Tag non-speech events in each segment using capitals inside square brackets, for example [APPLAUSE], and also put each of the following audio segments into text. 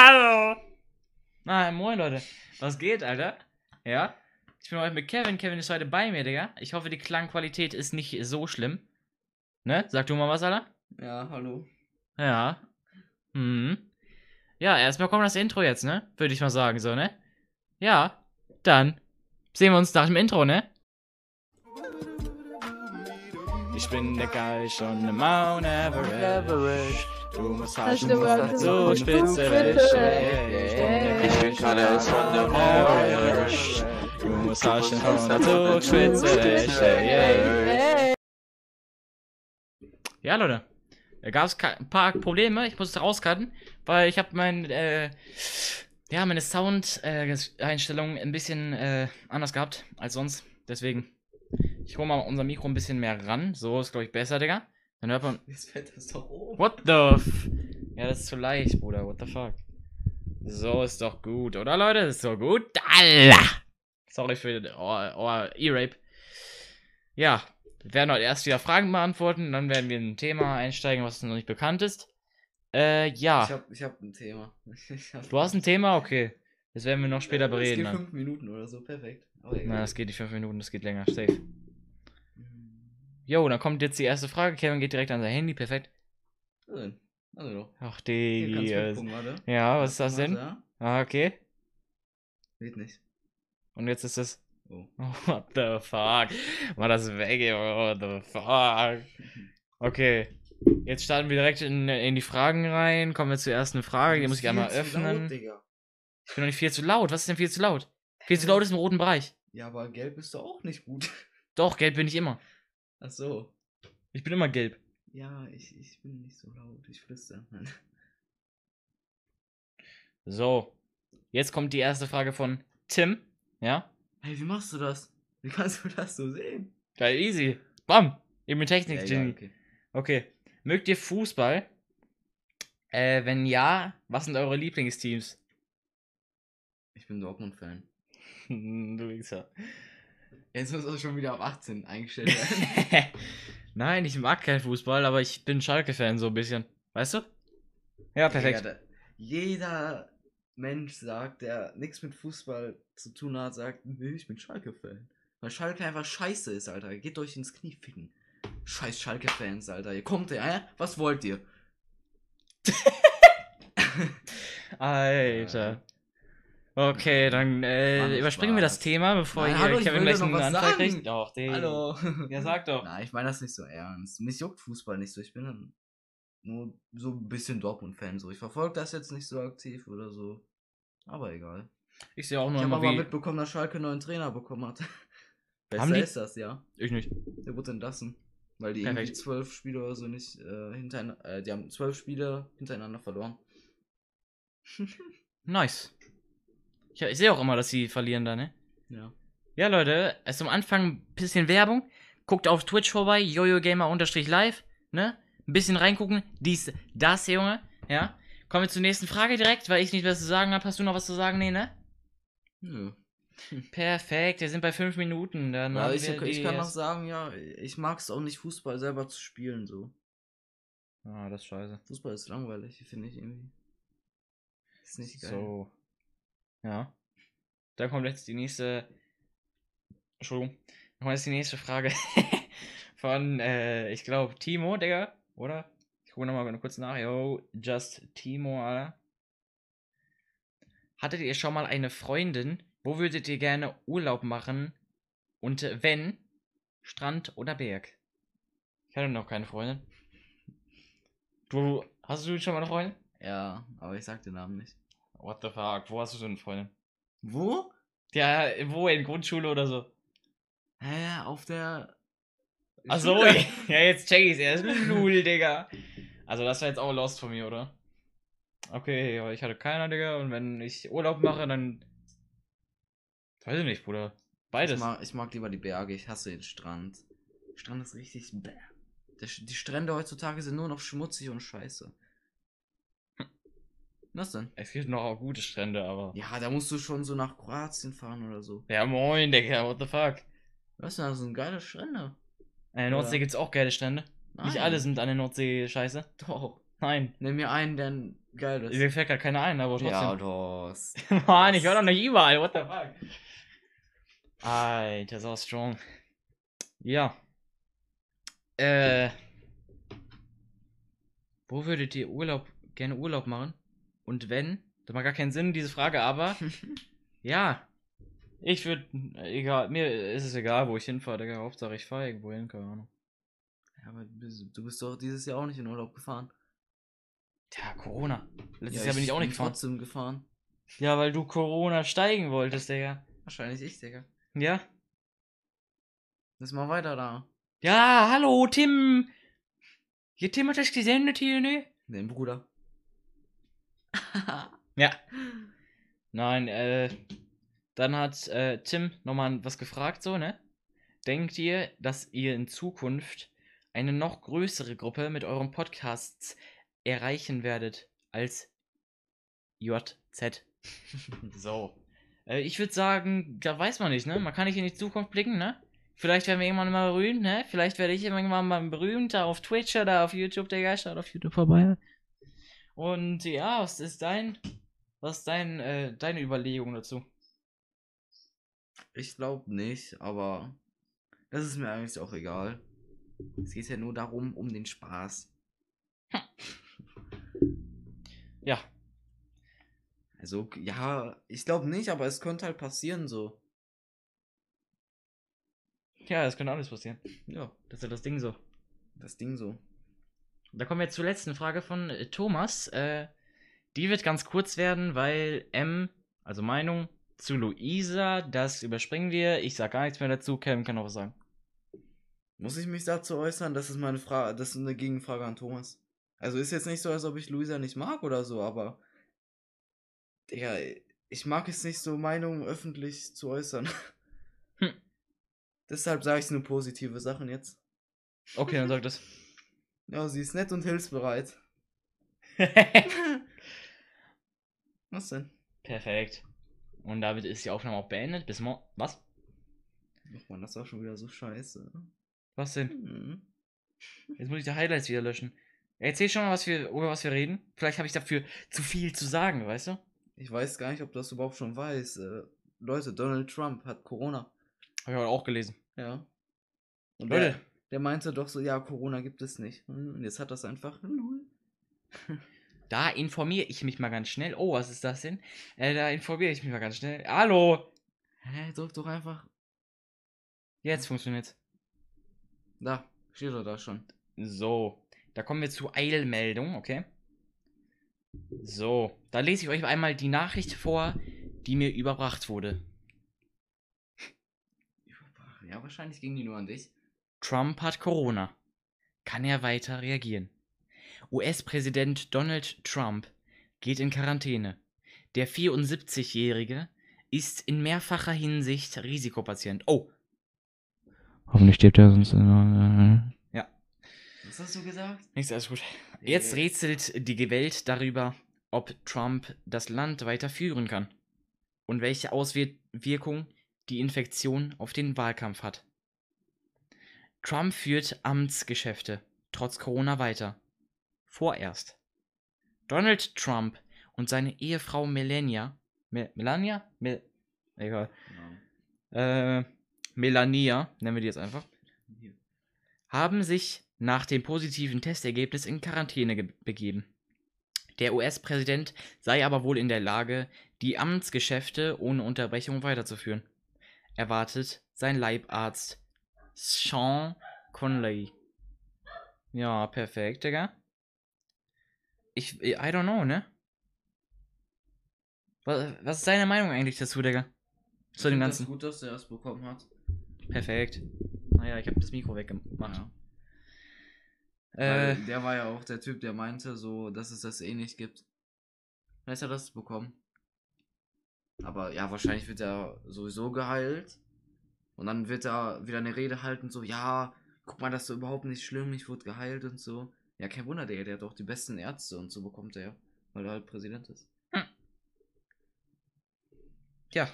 Hallo! Na, moin Leute. Was geht, Alter? Ja? Ich bin heute mit Kevin. Kevin ist heute bei mir, Digga. Ich hoffe, die Klangqualität ist nicht so schlimm. Ne? Sag du mal was, Alter? Ja, hallo. Ja. Mhm. Ja, erstmal kommt das Intro jetzt, ne? Würde ich mal sagen, so, ne? Ja. Dann sehen wir uns nach dem Intro, ne? Ich bin der Geist und der Mount Everest. Du musst haschen, du musst zu spitze Ich bin Geist und der Mount Everest. Du musst musst dazu spitze Ja, Leute. Da gab es ein paar Probleme. Ich musste rauscutten, weil ich habe mein, äh, ja, meine Sound-Einstellung ein bisschen äh, anders gehabt als sonst. Deswegen, ich hole mal unser Mikro ein bisschen mehr ran. So ist, glaube ich, besser, Digga. Dann hört man. Jetzt fällt das doch oben. What the f Ja, das ist zu leicht, Bruder. What the fuck? So ist doch gut, oder Leute? Das ist so gut. Allah! Sorry für den Ohr- Ohr- E-Rape. Ja, wir werden heute erst wieder Fragen beantworten, dann werden wir in ein Thema einsteigen, was noch nicht bekannt ist. Äh, ja. Ich hab, ich hab ein Thema. [LAUGHS] Hab- Du hast ein Thema? Okay. Das werden wir noch später Das bereden. geht Dann. fünf Minuten oder so, perfekt. Nein, das geht nicht fünf Minuten, das geht länger. Safe. Jo, dann kommt jetzt die erste Frage. Kevin geht direkt an sein Handy, perfekt. Denn? Also doch. Ach, Digi. äh. Ja, was ist das denn? Ah, okay. Geht nicht. Und jetzt ist das. Oh. [LAUGHS] What the fuck? War das weg, ey. What the fuck? Okay. Jetzt starten wir direkt in, in die Fragen rein. Kommen wir zur ersten Frage. Die muss ich einmal laut, öffnen. Digga. Ich bin noch nicht viel zu laut. Was ist denn viel zu laut? Viel zu laut ist im roten Bereich. Ja, aber gelb ist doch auch nicht gut. [LAUGHS] Doch, gelb bin ich immer. Ach so. Ich bin immer gelb. Ja, ich, ich bin nicht so laut. Ich flüster. So. Jetzt kommt die erste Frage von Tim. Ja? Hey, wie machst du das? Wie kannst du das so sehen? Geil, easy. Bam. Eben mit Technik, Ja, egal, okay. Okay. Mögt ihr Fußball? Äh, wenn ja, was sind eure Lieblingsteams? Ich bin Dortmund-Fan. [LAUGHS] du Wichser. Jetzt muss auch schon wieder auf 18 eingestellt werden. [LAUGHS] Nein, ich mag keinen Fußball, aber ich bin Schalke-Fan so ein bisschen. Weißt du? Ja, perfekt. Da- jeder Mensch sagt, der nichts mit Fußball zu tun hat, sagt, nee, ich bin Schalke-Fan. Weil Schalke einfach scheiße ist, Alter. Geht euch ins Knie ficken. Scheiß Schalke-Fans, Alter. Ihr kommt hä? Was wollt ihr? [LAUGHS] Alter. Okay, dann äh, Mann, überspringen wir das Spaß. Thema, bevor Nein, hallo, ich Kevin gleich einen Anfall kriegt. Doch, Digga. Hallo. [LAUGHS] Ja, sag doch. Nein, ich meine das nicht so ernst. Mich juckt Fußball nicht so. Ich bin dann nur so ein bisschen Dortmund-Fan. So. Ich verfolge das jetzt nicht so aktiv oder so. Aber egal. Ich sehe auch Ich nur habe immer aber mitbekommen, dass Schalke einen neuen Trainer bekommen hat. [LAUGHS] Besser Haben die? ist das, ja. Ich nicht. Der wurde entlassen. Weil die Perfekt. irgendwie zwölf Spiele oder so nicht äh, hintereinander, äh, die haben zwölf Spiele hintereinander verloren. [LAUGHS] Nice. Ich, ich sehe auch immer, dass sie verlieren da, ne? Ja. Ja, Leute, erst am Anfang ein bisschen Werbung. Guckt auf Twitch vorbei, jojogamer-live, ne? Ein bisschen reingucken. Dies, das, Junge, ja? Kommen wir zur nächsten Frage direkt, weil ich nicht was zu sagen habe. Hast du noch was zu sagen? Nee, ne? Nö. [LAUGHS] Perfekt, wir sind bei fünf Minuten. Dann Ja, ich, ich kann noch sagen, ja, ich mag es auch nicht, Fußball selber zu spielen, so. Ah, das ist scheiße. Fußball ist langweilig, finde ich irgendwie. Ist nicht geil. So. Ja. Dann kommt jetzt die nächste. Entschuldigung. Dann kommt jetzt die nächste Frage [LAUGHS] von, äh, ich glaube, Timo, Digga, oder? Ich gucke nochmal kurz nach. Yo, just Timo, Alter. Hattet ihr schon mal eine Freundin? Wo würdet ihr gerne Urlaub machen? Und wenn? Strand oder Berg? Ich hatte noch keine Freundin. Du, hast du schon mal eine Freundin? Ja, aber ich sag den Namen nicht. What the fuck? Wo hast du denn eine Freundin? Wo? Ja, wo? In Grundschule oder so? Hä, auf der. Ach so, Schule. [LAUGHS] ja, jetzt check ich's erst. Lul, Digga. Also, das war jetzt auch lost von mir, oder? Okay, aber ich hatte keiner, Digga. Und wenn ich Urlaub mache, dann. Weiß ich nicht, Bruder. Beides. Ich mag, ich mag lieber die Berge, ich hasse den Strand. Strand ist richtig bäh. Die Strände heutzutage sind nur noch schmutzig und scheiße. Was denn? Es gibt noch auch gute Strände, aber. Ja, da musst du schon so nach Kroatien fahren oder so. Ja, moin, Digga, what the fuck? Was denn, das sind geile Strände. An der Nordsee Ja. gibt's auch geile Strände. Nicht Nein. alle sind an der Nordsee scheiße. Doch. Nein. Nimm mir einen, der geil das Mir fällt gerade keiner ein, aber trotzdem. Ja, hast. [LAUGHS] Mann, ich war doch nicht überall, what the fuck? Alter, so strong. Ja. Äh. Wo würdet ihr Urlaub, gerne Urlaub machen? Und wenn? Das macht gar keinen Sinn, diese Frage, aber. [LAUGHS] ja. Ich würde, egal, mir ist es egal, wo ich hinfahre, Digga. Hauptsache ich fahre irgendwo hin, keine Ahnung. Ja, aber du bist, doch dieses Jahr auch nicht in Urlaub gefahren. Ja, Corona. Letztes Ja, Jahr bin ich auch nicht gefahren. trotzdem gefahren. Ja, weil du Corona steigen wolltest, Digga. Wahrscheinlich ich, Digga. Ja? Lass mal weiter da. Ja, hallo, Tim. Hier, Tim hat das gesendet hier, ne? Den Bruder. [LAUGHS] Ja. Nein, äh, dann hat äh, Tim nochmal was gefragt, so, ne? Denkt ihr, dass ihr in Zukunft eine noch größere Gruppe mit euren Podcasts erreichen werdet als JZ? [LAUGHS] so. Äh, ich würde sagen, da weiß man nicht, ne? Man kann nicht in die Zukunft blicken, ne? Vielleicht werden wir irgendwann mal berühmt, ne? Vielleicht werde ich irgendwann mal berühmt, da auf Twitch oder auf YouTube, Digga. Schaut auf YouTube vorbei. Und ja, was ist dein, was ist dein, äh, deine Überlegung dazu? Ich glaube nicht, aber das ist mir eigentlich auch egal. Es geht ja nur darum, um den Spaß. [LAUGHS] Ja, Also, ja, ich glaube nicht, aber es könnte halt passieren so. ja, das könnte alles passieren. Ja, Das ist ja das Ding so. das Ding so. Da kommen wir zur letzten Frage von äh, Thomas. Äh, die wird ganz kurz werden, weil M, also Meinung zu Luisa, das überspringen wir. Ich sag gar nichts mehr dazu. Kevin kann noch was sagen. Muss ich mich dazu äußern? Das ist meine Frage, das ist eine Gegenfrage an Thomas. Also ist jetzt nicht so, als ob ich Luisa nicht mag oder so, aber. Digga, ich mag es nicht so, Meinungen öffentlich zu äußern. [LAUGHS] Hm. Deshalb sage ich nur positive Sachen jetzt. Okay, dann sag das. [LAUGHS] Ja, sie ist nett und hilfsbereit. [LAUGHS] Was denn? Perfekt. Und damit ist die Aufnahme auch beendet. Bis morgen. Was? Ach man, das war schon wieder so scheiße. Was denn? Hm. Jetzt muss ich die Highlights wieder löschen. Erzähl schon mal, was wir, über was wir reden. Vielleicht habe ich dafür zu viel zu sagen, weißt du? Ich weiß gar nicht, ob du das überhaupt schon weißt. Äh, Leute, Donald Trump hat Corona. Habe ich heute auch gelesen. Ja. Und Leute. Der, meinte doch so, ja, Corona gibt es nicht. Hm, Und jetzt hat das einfach. [LAUGHS] Da informiere ich mich mal ganz schnell. Oh, was ist das denn? Äh, da informiere ich mich mal ganz schnell. Hallo! Hä, drück doch einfach. Jetzt funktioniert's. Da, steht doch da schon. So, da kommen wir zu Eilmeldung, okay? So, da lese ich euch einmal die Nachricht vor, die mir überbracht wurde. Ja, wahrscheinlich ging die nur an dich. Trump hat Corona. Kann er weiter reagieren? US-Präsident Donald Trump geht in Quarantäne. Der 74-Jährige ist in mehrfacher Hinsicht Risikopatient. Oh. Hoffentlich stirbt er sonst. Ja, Was hast du gesagt? nichts, alles gut. Jetzt Äh, rätselt die Welt darüber, ob Trump das Land weiter führen kann und welche Auswirkungen die Infektion auf den Wahlkampf hat. Trump führt Amtsgeschäfte trotz Corona weiter. Vorerst. Donald Trump und seine Ehefrau Melania, Me Melania? Mel Egal. Ja. Äh, Melania, nennen wir die jetzt einfach haben sich nach dem positiven Testergebnis in Quarantäne ge- begeben. Der US-Präsident sei aber wohl in der Lage, die Amtsgeschäfte ohne Unterbrechung weiterzuführen, erwartet sein Leibarzt Sean Conley. Ja, perfekt, Digga. Ich, I don't know, ne? Was, was ist deine Meinung eigentlich dazu, Digga? Zu dem Ganzen. Das gut, dass er das bekommen hat. Perfekt. Naja, ich habe das Mikro weggemacht. Weil Äh, der war ja auch der Typ, der meinte, so, dass es das eh nicht gibt. Vielleicht hat er das bekommen. Aber ja, wahrscheinlich wird er sowieso geheilt. Und dann wird er wieder eine Rede halten, so, ja, guck mal, das ist so überhaupt nicht schlimm, ich wurde geheilt und so. Ja, kein Wunder, der, der hat auch die besten Ärzte und so bekommt er weil er halt Präsident ist. Ja.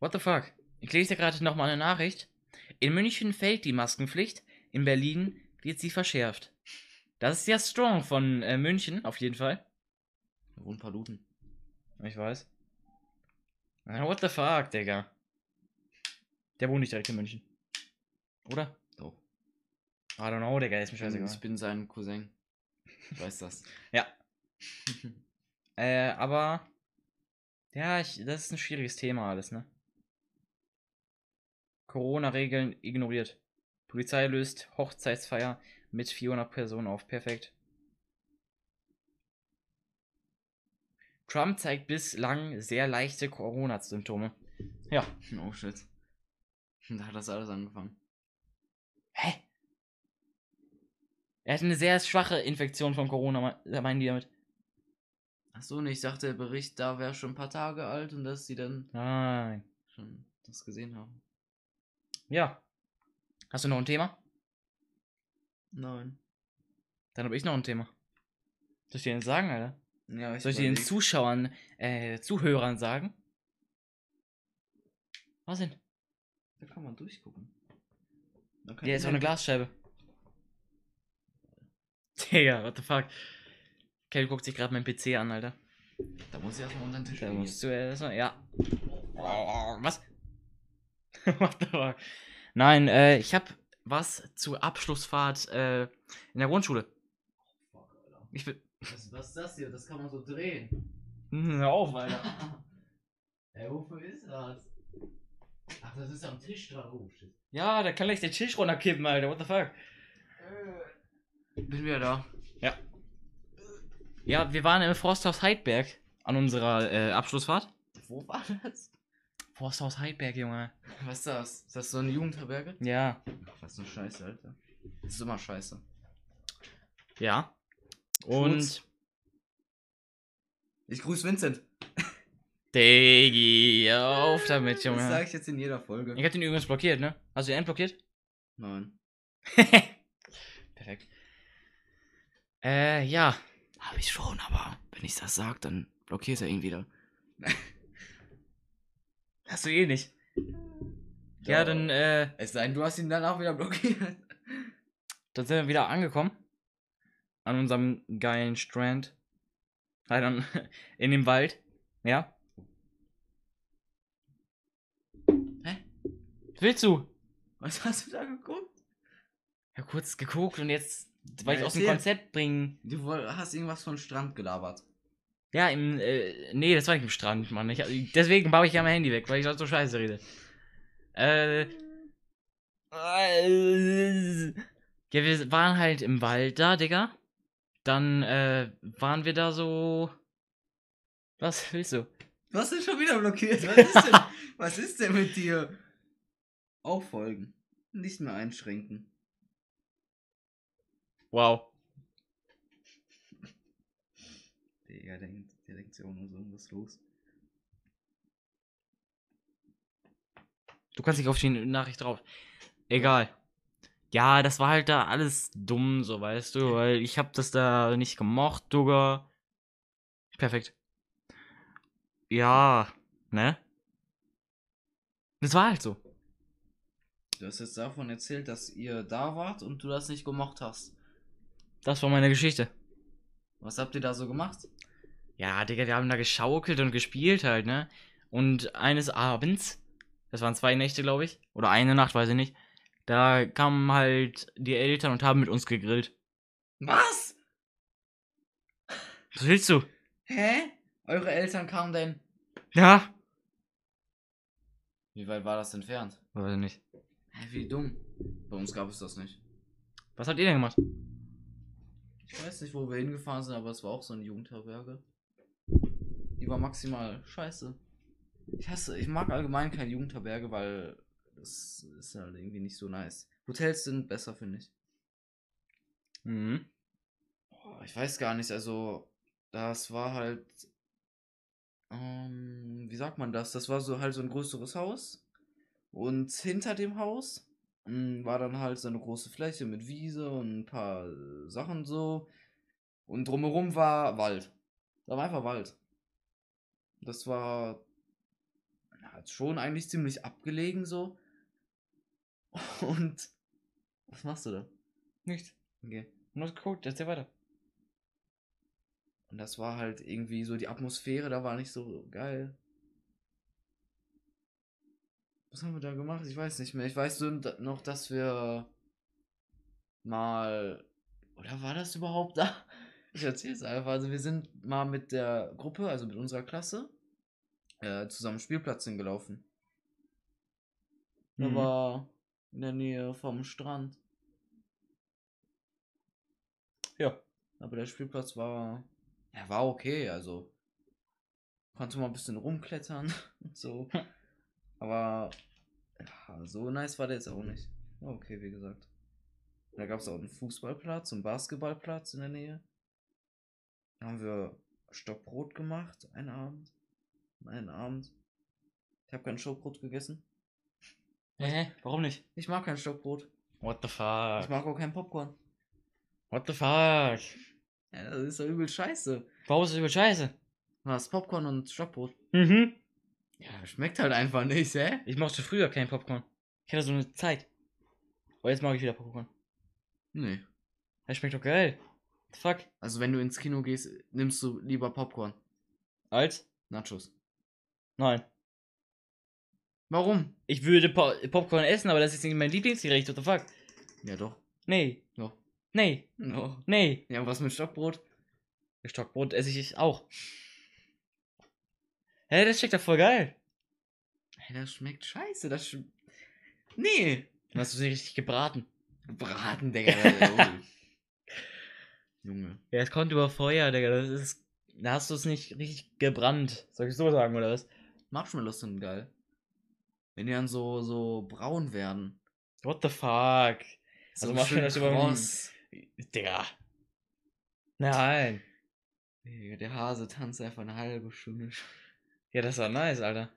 What the fuck? Ich lese gerade nochmal eine Nachricht. In München fällt die Maskenpflicht, in Berlin wird sie verschärft. Das ist ja strong von äh, München, auf jeden Fall. Da wohnen ein paar Luden. Ich weiß. What the fuck, Digga? Der wohnt nicht direkt in München. Oder? Doch. I don't know, Digga, ist mir scheißegal. Ich bin sein Cousin. Ich weiß das. [LAUGHS] Ja. [LAUGHS] Äh, aber. Ja, ich, das ist ein schwieriges Thema alles, ne? Corona-Regeln ignoriert. Polizei löst Hochzeitsfeier mit 400 Personen auf. Perfekt. Trump zeigt bislang sehr leichte Corona-Symptome. Ja. oh shit. Da hat das alles angefangen. Hä? Er hat eine sehr schwache Infektion von Corona, me- meinen die damit. Achso, und ich dachte, der Bericht da wäre schon ein paar Tage alt und dass sie dann Nein. schon das gesehen haben. Ja. Hast du noch ein Thema? Nein. Dann habe ich noch ein Thema. Soll ich dir denn sagen, Alter? Ja, Soll ich den überleg- Zuschauern, äh, Zuhörern sagen? Was denn? Da kann man durchgucken. Da Der ist auch eine Glasscheibe. [LAUGHS] Digga, what the fuck? Kelly guckt sich gerade mein PC an, Alter. Da muss ich erstmal unter den Tisch Da musst du erstmal, ja. Was? [LAUGHS] what the fuck? Nein, äh, ich hab was zur Abschlussfahrt, äh, in der Grundschule. Fuck, Alter. Ich will. Was, was ist das hier? Das kann man so drehen. Hm, Hör auf, Alter. [LAUGHS] Ey, wofür ist das? Ach, das ist am Tisch dran. Oh, shit. Ja, da kann gleich der Tisch runterkippen, Alter. What the fuck? Bin wieder da. Ja. Ja, wir waren im Forsthaus Heidberg an unserer äh, Abschlussfahrt. Wo war das? Forsthaus Heidberg, Junge. Was ist das? Ist das so eine Jugendherberge? Ja. Was eine Scheiße, Alter. Das ist immer scheiße. Ja. Und. Schmutz. Ich grüße Vincent. [LAUGHS] Diggi, auf damit, Das Junge. sage ich jetzt in jeder Folge. Ich hab den übrigens blockiert, ne? Hast du den blockiert? Nein. [LAUGHS] Perfekt. Äh, ja. Habe ich schon, aber wenn ich das sag, dann blockiert er ihn wieder. [LAUGHS] Hast du eh nicht. Ja, dann, äh, Es sei denn, du hast ihn dann auch wieder blockiert. dann sind wir wieder angekommen. An unserem geilen Strand. An, [LAUGHS] in dem Wald. Ja. Willst du? Was hast du da geguckt? Ja, kurz geguckt und jetzt, weil Ja, ich aus dem. Konzept bringen. Du hast irgendwas von Strand gelabert. Ja, im, äh, nee, das war nicht im Strand, Mann. Ich, deswegen baue ich ja mein Handy weg, weil ich sonst so scheiße rede. Äh. äh, Ja, wir waren halt im Wald da, Digga. Dann, äh, waren wir da so. Was willst du? Du hast ihn schon wieder blockiert. Was ist denn, [LAUGHS] was ist denn mit dir? Auffolgen. Nicht mehr einschränken. Wow. Digga, der, der denkt sich auch nur so, was ist los? Du kannst nicht auf die Nachricht drauf. Egal. Ja, das war halt da alles dumm, so weißt du, weil ich hab das da nicht gemocht, Dugga. Perfekt. Ja, ne? Das war halt so. Du hast jetzt davon erzählt, dass ihr da wart und du das nicht gemocht hast. Das war meine Geschichte. Was habt ihr da so gemacht? Ja, Digga, wir haben da geschaukelt und gespielt halt, ne? Und eines Abends, das waren zwei Nächte, glaube ich, oder eine Nacht, weiß ich nicht, da kamen halt die Eltern und haben mit uns gegrillt. Was? Was willst du? Hä? Eure Eltern kamen denn? Ja? Wie weit war das entfernt? Weiß ich nicht. Hä, wie dumm. Bei uns gab es das nicht. Was habt ihr denn gemacht? Ich weiß nicht, wo wir hingefahren sind, aber es war auch so eine Jugendherberge. Die war maximal scheiße. Ich hasse, ich mag allgemein keine Jugendherberge, weil das ist halt irgendwie nicht so nice. Hotels sind besser, finde ich. Mhm. Ich weiß gar nicht, also das war halt, ähm, wie sagt man das? Das war so halt so ein größeres Haus und hinter dem Haus mm, war dann halt so eine große Fläche mit Wiese und ein paar äh, Sachen so und drumherum war Wald. Da war einfach Wald. Das war ja, schon eigentlich ziemlich abgelegen so. [LAUGHS] Und was machst du da? Nichts. Okay. Nur geguckt, erzähl weiter. Und das war halt irgendwie so, die Atmosphäre da war nicht so geil. Was haben wir da gemacht? Ich weiß nicht mehr. Ich weiß nur da- noch, dass wir mal. Oder war das überhaupt da? [LAUGHS] Ich erzähl's einfach. Also wir sind mal mit der Gruppe, also mit unserer Klasse, äh, zusammen Spielplatz hingelaufen. Der Mhm. war in der Nähe vom Strand. Ja. Aber der Spielplatz war. Ja, war okay, also. Konnte mal ein bisschen rumklettern [LAUGHS] und so. Aber ja, so nice war der jetzt auch nicht. Okay, wie gesagt. Da gab es auch einen Fußballplatz und Basketballplatz in der Nähe. Da haben wir Stockbrot gemacht, einen Abend. Einen Abend. Ich habe kein Stockbrot gegessen. Hä? Warum nicht? Ich mag kein Stockbrot. What the Ich fuck? mag auch kein Popcorn. What the fuck? Ja, das ist doch übel scheiße. Warum ist das über Scheiße? Was? Popcorn und Stockbrot? Mhm. Ja, schmeckt halt einfach nicht, hä? Ich mochte früher kein Popcorn. Ich hatte so eine Zeit. Aber jetzt mag ich wieder Popcorn. Nee. Das schmeckt doch geil. Fuck. Also wenn du ins Kino gehst, nimmst du lieber Popcorn. Als? Nachos. Nein. Warum? Ich würde Po- Popcorn essen, aber das ist nicht mein Lieblingsgericht. What the fuck? Ja doch. Nee. Doch. Nee. No. Nee. Ja, was mit Stockbrot? Stockbrot esse ich auch. Hä, das schmeckt doch voll geil. Hey, das schmeckt scheiße. Das sch Nee. Dann hast du sie richtig gebraten. Braten, Digga. [LAUGHS] Junge. Ja, es kommt über Feuer, Digga. Das ist. Da hast du es nicht richtig gebrannt. Soll ich so sagen, oder was? Marshmallows sind geil. Wenn die dann so, so braun werden. What the fuck? So Also Marshmallows über-. Digga. Nein. Der Hase tanzt einfach eine halbe Stunde. Ja, das war nice, Alter.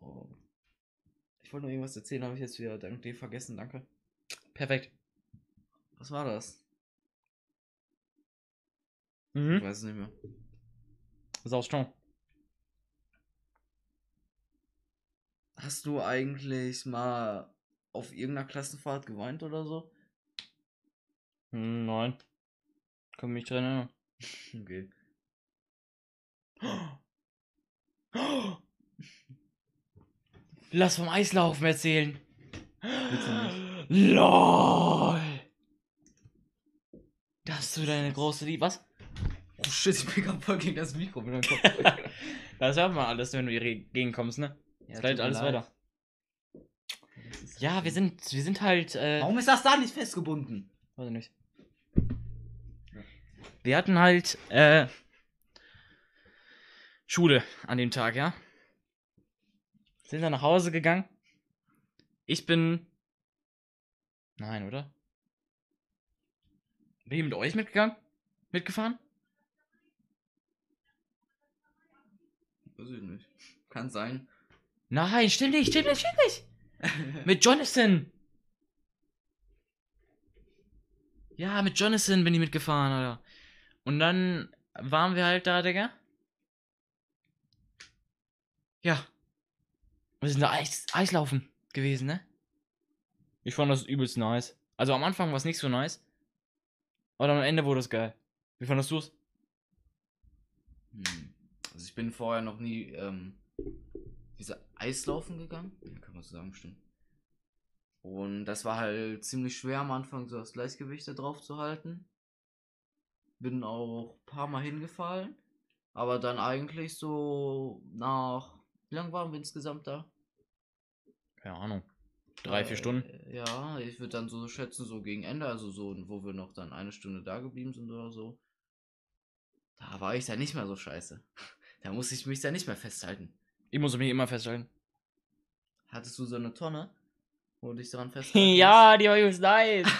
Oh. Ich wollte noch irgendwas erzählen, habe ich jetzt wieder dank dir vergessen, danke. Perfekt. Was war das? Ich Mhm. weiß es nicht mehr. Sau strong. Hast du eigentlich mal auf irgendeiner Klassenfahrt geweint oder so? Hm, nein. Kann mich dran erinnern. [LAUGHS] Okay. [GASPS] Lass vom Eislaufen erzählen. [GASPS] LOL. Das du deine große Liebe. Was? Oh shit, ich bin gerade voll gegen das Mikro mit meinem Kopf. [LAUGHS] Das hört man alles, wenn du hier gegenkommst, ne? Ja, mir alles leid. weiter. Ist Ja, wir sind, wir sind halt, äh, Warum ist das da nicht festgebunden? weiß ich nicht. Wir hatten halt, äh, Schule an dem Tag, ja? Sind dann nach Hause gegangen. Ich bin, nein, oder? Bin ich mit euch mitgegangen? Mitgefahren? Weiß ich nicht. Kann sein. Nein, stimmt nicht, stimmt nicht, stimmt nicht. [LAUGHS] Mit Jonathan. Ja, mit Jonathan bin ich mitgefahren, Alter. Und dann waren wir halt da, Digga. Ja. Wir sind da Eis, Eislaufen gewesen, ne? Ich fand das übelst nice. Also am Anfang war es nicht so nice. Aber dann am Ende wurde es geil. Wie fandest du es? Hm. Also ich bin vorher noch nie ähm, diese Eislaufen gegangen. Ja, kann man so sagen, stimmt. Und das war halt ziemlich schwer am Anfang, so das Gleichgewicht da drauf zu halten. Bin auch ein paar Mal hingefallen. Aber dann eigentlich so nach. Wie lange waren wir insgesamt da? Keine Ahnung. Drei, vier Äh, Stunden. Ja, ich würde dann so schätzen, so gegen Ende, also so, wo wir noch dann eine Stunde da geblieben sind oder so. Da war ich dann nicht mehr so scheiße. [LAUGHS] Da musste ich mich dann nicht mehr festhalten. Ich muss mich immer festhalten. Hattest du so eine Tonne, wo du dich dran [LAUGHS] festhalten ja, die war übelst nice. [LAUGHS]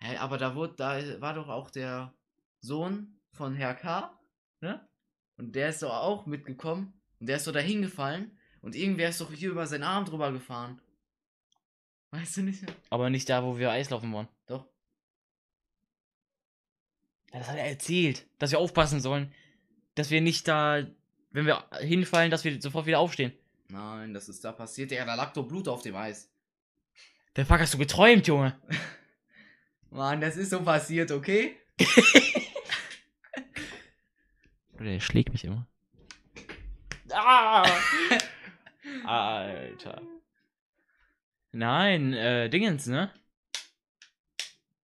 Hä, aber da wurde, da war doch auch der Sohn von Herr K. Ne? Und der ist doch auch mitgekommen. Und der ist doch da hingefallen. Und irgendwer ist doch hier über seinen Arm drüber gefahren. Weißt du nicht mehr? Aber nicht da, wo wir Eislaufen waren. Doch. Das hat er erzählt, dass wir aufpassen sollen, dass wir nicht da, wenn wir hinfallen, dass wir sofort wieder aufstehen. Nein, das ist da passiert. Ja, da lag doch Blut auf dem Eis. Der Fuck hast du geträumt, Junge. [LAUGHS] Mann, das ist so passiert, okay? [LAUGHS] Oder der schlägt mich immer. Ah! [LAUGHS] Alter. Nein, äh, Dingens, ne?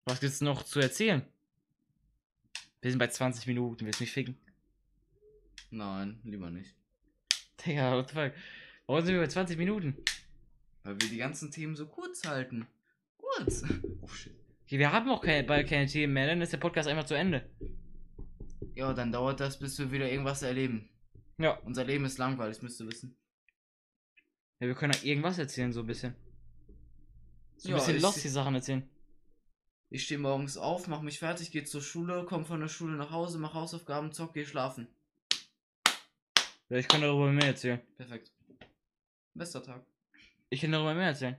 Was gibt's noch zu erzählen? Wir sind bei 20 Minuten, willst du mich ficken? Nein, lieber nicht. Digga, what the fuck? Warum sind wir bei 20 Minuten? Weil wir die ganzen Themen so kurz halten. Kurz. Oh shit. Okay, wir haben auch keine, bald keine Themen mehr, dann ist der Podcast einfach zu Ende. Ja, dann dauert das, bis wir wieder irgendwas erleben. Ja. Unser Leben ist langweilig, müsst ihr wissen. Ja, wir können auch irgendwas erzählen, so ein bisschen. So ein Ja, bisschen lost die Sachen erzählen. Ich stehe morgens auf, mach mich fertig, geh zur Schule, komm von der Schule nach Hause, mach Hausaufgaben, zock, geh schlafen. Ja, ich kann darüber mehr erzählen. Perfekt. Bester Tag. Ich kann darüber mehr erzählen.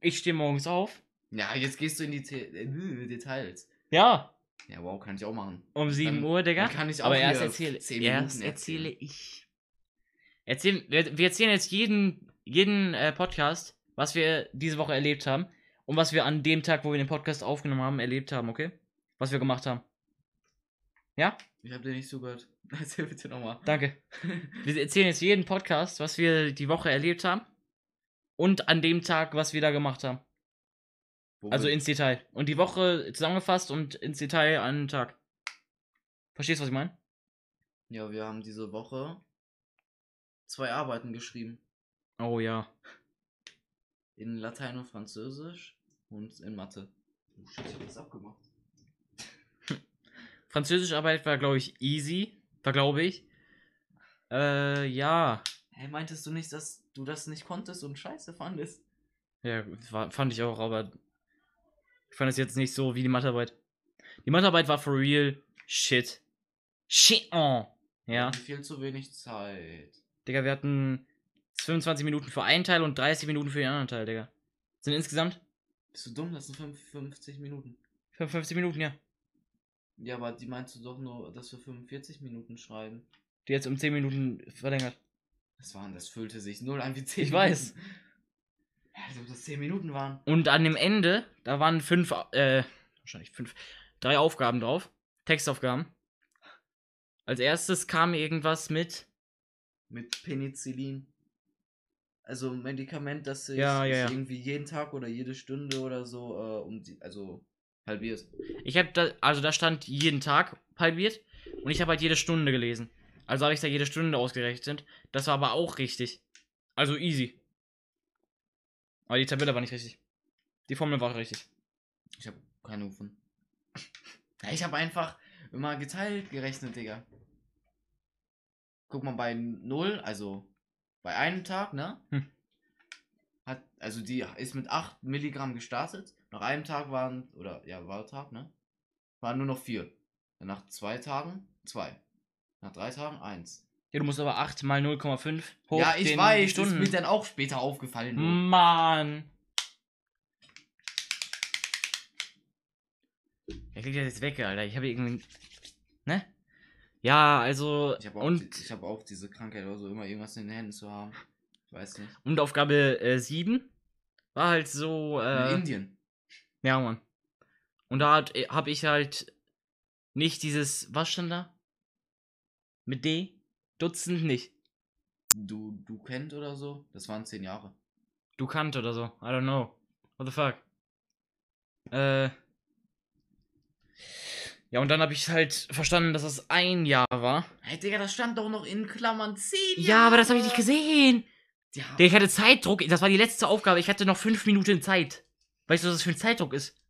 Ich stehe morgens auf. Ja, jetzt gehst du in die The äh, Details. Ja. Ja, wow, kann ich auch machen. Um 7 Dann- Uhr, Digga. dann kann ich auch Aber erst erzähle, 10 erst erzähle ich. Erzählen, wir, wir erzählen jetzt jeden, jeden äh, Podcast, was wir diese Woche erlebt haben. Und was wir an dem Tag, wo wir den Podcast aufgenommen haben, erlebt haben, okay? Was wir gemacht haben. Ja? Ich hab dir nicht zugehört. [LAUGHS] Erzähl bitte nochmal. Danke. [LAUGHS] Wir erzählen jetzt jeden Podcast, was wir die Woche erlebt haben. Und an dem Tag, was wir da gemacht haben. Also ins Detail. Und die Woche zusammengefasst und ins Detail an den Tag. Verstehst du, was ich meine? Ja, wir haben diese Woche zwei Arbeiten geschrieben. Oh ja. In Latein und Französisch und in Mathe. Oh shit, ich hab das abgemacht. [LAUGHS] Französischarbeit war, glaube ich, easy. War, glaube ich. Äh, ja. Hey, meintest du nicht, dass du das nicht konntest und scheiße fandest? Ja, war, fand ich auch, aber ich fand es jetzt nicht so wie die Mathearbeit. Die Mathearbeit war for real shit. Shit on. Wir Ja. Viel zu wenig Zeit. Digga, wir hatten 25 Minuten für einen Teil und 30 Minuten für den anderen Teil, Digga. Sind insgesamt Bist du dumm? Das sind 55 Minuten. 55 Minuten, ja. Ja, aber die meinst du doch nur, dass wir 45 Minuten schreiben. Die jetzt um 10 Minuten verlängert. Das waren, das füllte sich null an wie 10 Ich weiß. Minuten. Ja, als ob das 10 Minuten waren. Und an dem Ende, da waren fünf, äh, wahrscheinlich fünf, drei Aufgaben drauf. Textaufgaben. Als erstes kam irgendwas mit. Mit Penicillin. Also ein Medikament, das sich Ja, ja, ja. irgendwie jeden Tag oder jede Stunde oder so äh, um die, also halbiert. Ich habe da, also da stand jeden Tag halbiert und ich habe halt jede Stunde gelesen. Also habe ich da jede Stunde ausgerechnet. Das war aber auch richtig. Also easy. Aber die Tabelle war nicht richtig. Die Formel war richtig. Ich habe keine gefunden. Ja, ich habe einfach immer geteilt gerechnet, Digga. Guck mal, bei 0, also bei einem Tag, ne? Hm. Hat, also die ist mit 8 Milligramm gestartet. Nach einem Tag waren, oder ja, war Tag, ne? Waren nur noch 4. Dann nach zwei Tagen 2. Nach drei Tagen 1. Ja, du musst aber 8 mal 0,5 hoch. Ja, ich den weiß, Stunden. ist mir dann auch später aufgefallen. Mann. Er kriegt das jetzt weg, Alter. Ich habe irgendwie. Ne? Ja, also. Ich habe auch, und, die- ich hab auch diese Krankheit, also immer irgendwas in den Händen zu haben. Ich weiß nicht. und Aufgabe äh, 7 war halt so. In Äh, Indien. ja, Mann. Und da habe ich halt nicht dieses. Was stand da? Mit D? Dutzend nicht. Du, du kennt oder so? Das waren 10 Jahre. Du kannt oder so. I don't know. What the fuck? Äh. Ja, und dann habe ich halt verstanden, dass es ein Jahr war. Hey, Digga, das stand doch noch in Klammern 10 Ja, aber das habe ich nicht gesehen. Ja, Digga, ich hatte Zeitdruck. Das war die letzte Aufgabe. Ich hatte noch fünf Minuten Zeit. Weißt du, was das für ein Zeitdruck ist?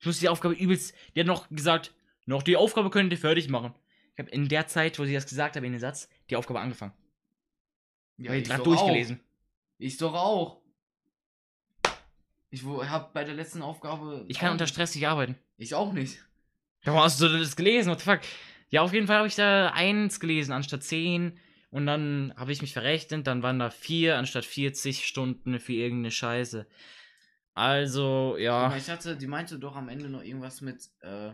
Ich musste die Aufgabe übelst. Die hat noch gesagt, noch die Aufgabe könnt ihr fertig machen. Ich habe in der Zeit, wo sie das gesagt haben, in den Satz, die Aufgabe angefangen. ja ich gerade durchgelesen. Auch. Ich doch auch. Ich wo, hab bei der letzten Aufgabe. Ich kann unter Stress nicht arbeiten. Ich auch nicht. Warum hast du das gelesen? What the fuck? Ja, auf jeden Fall habe ich da eins gelesen anstatt zehn. Und dann habe ich mich verrechnet. Dann waren da vier anstatt 40 Stunden für irgendeine Scheiße. Also, ja. Ich hatte, die meinte doch am Ende noch irgendwas mit äh,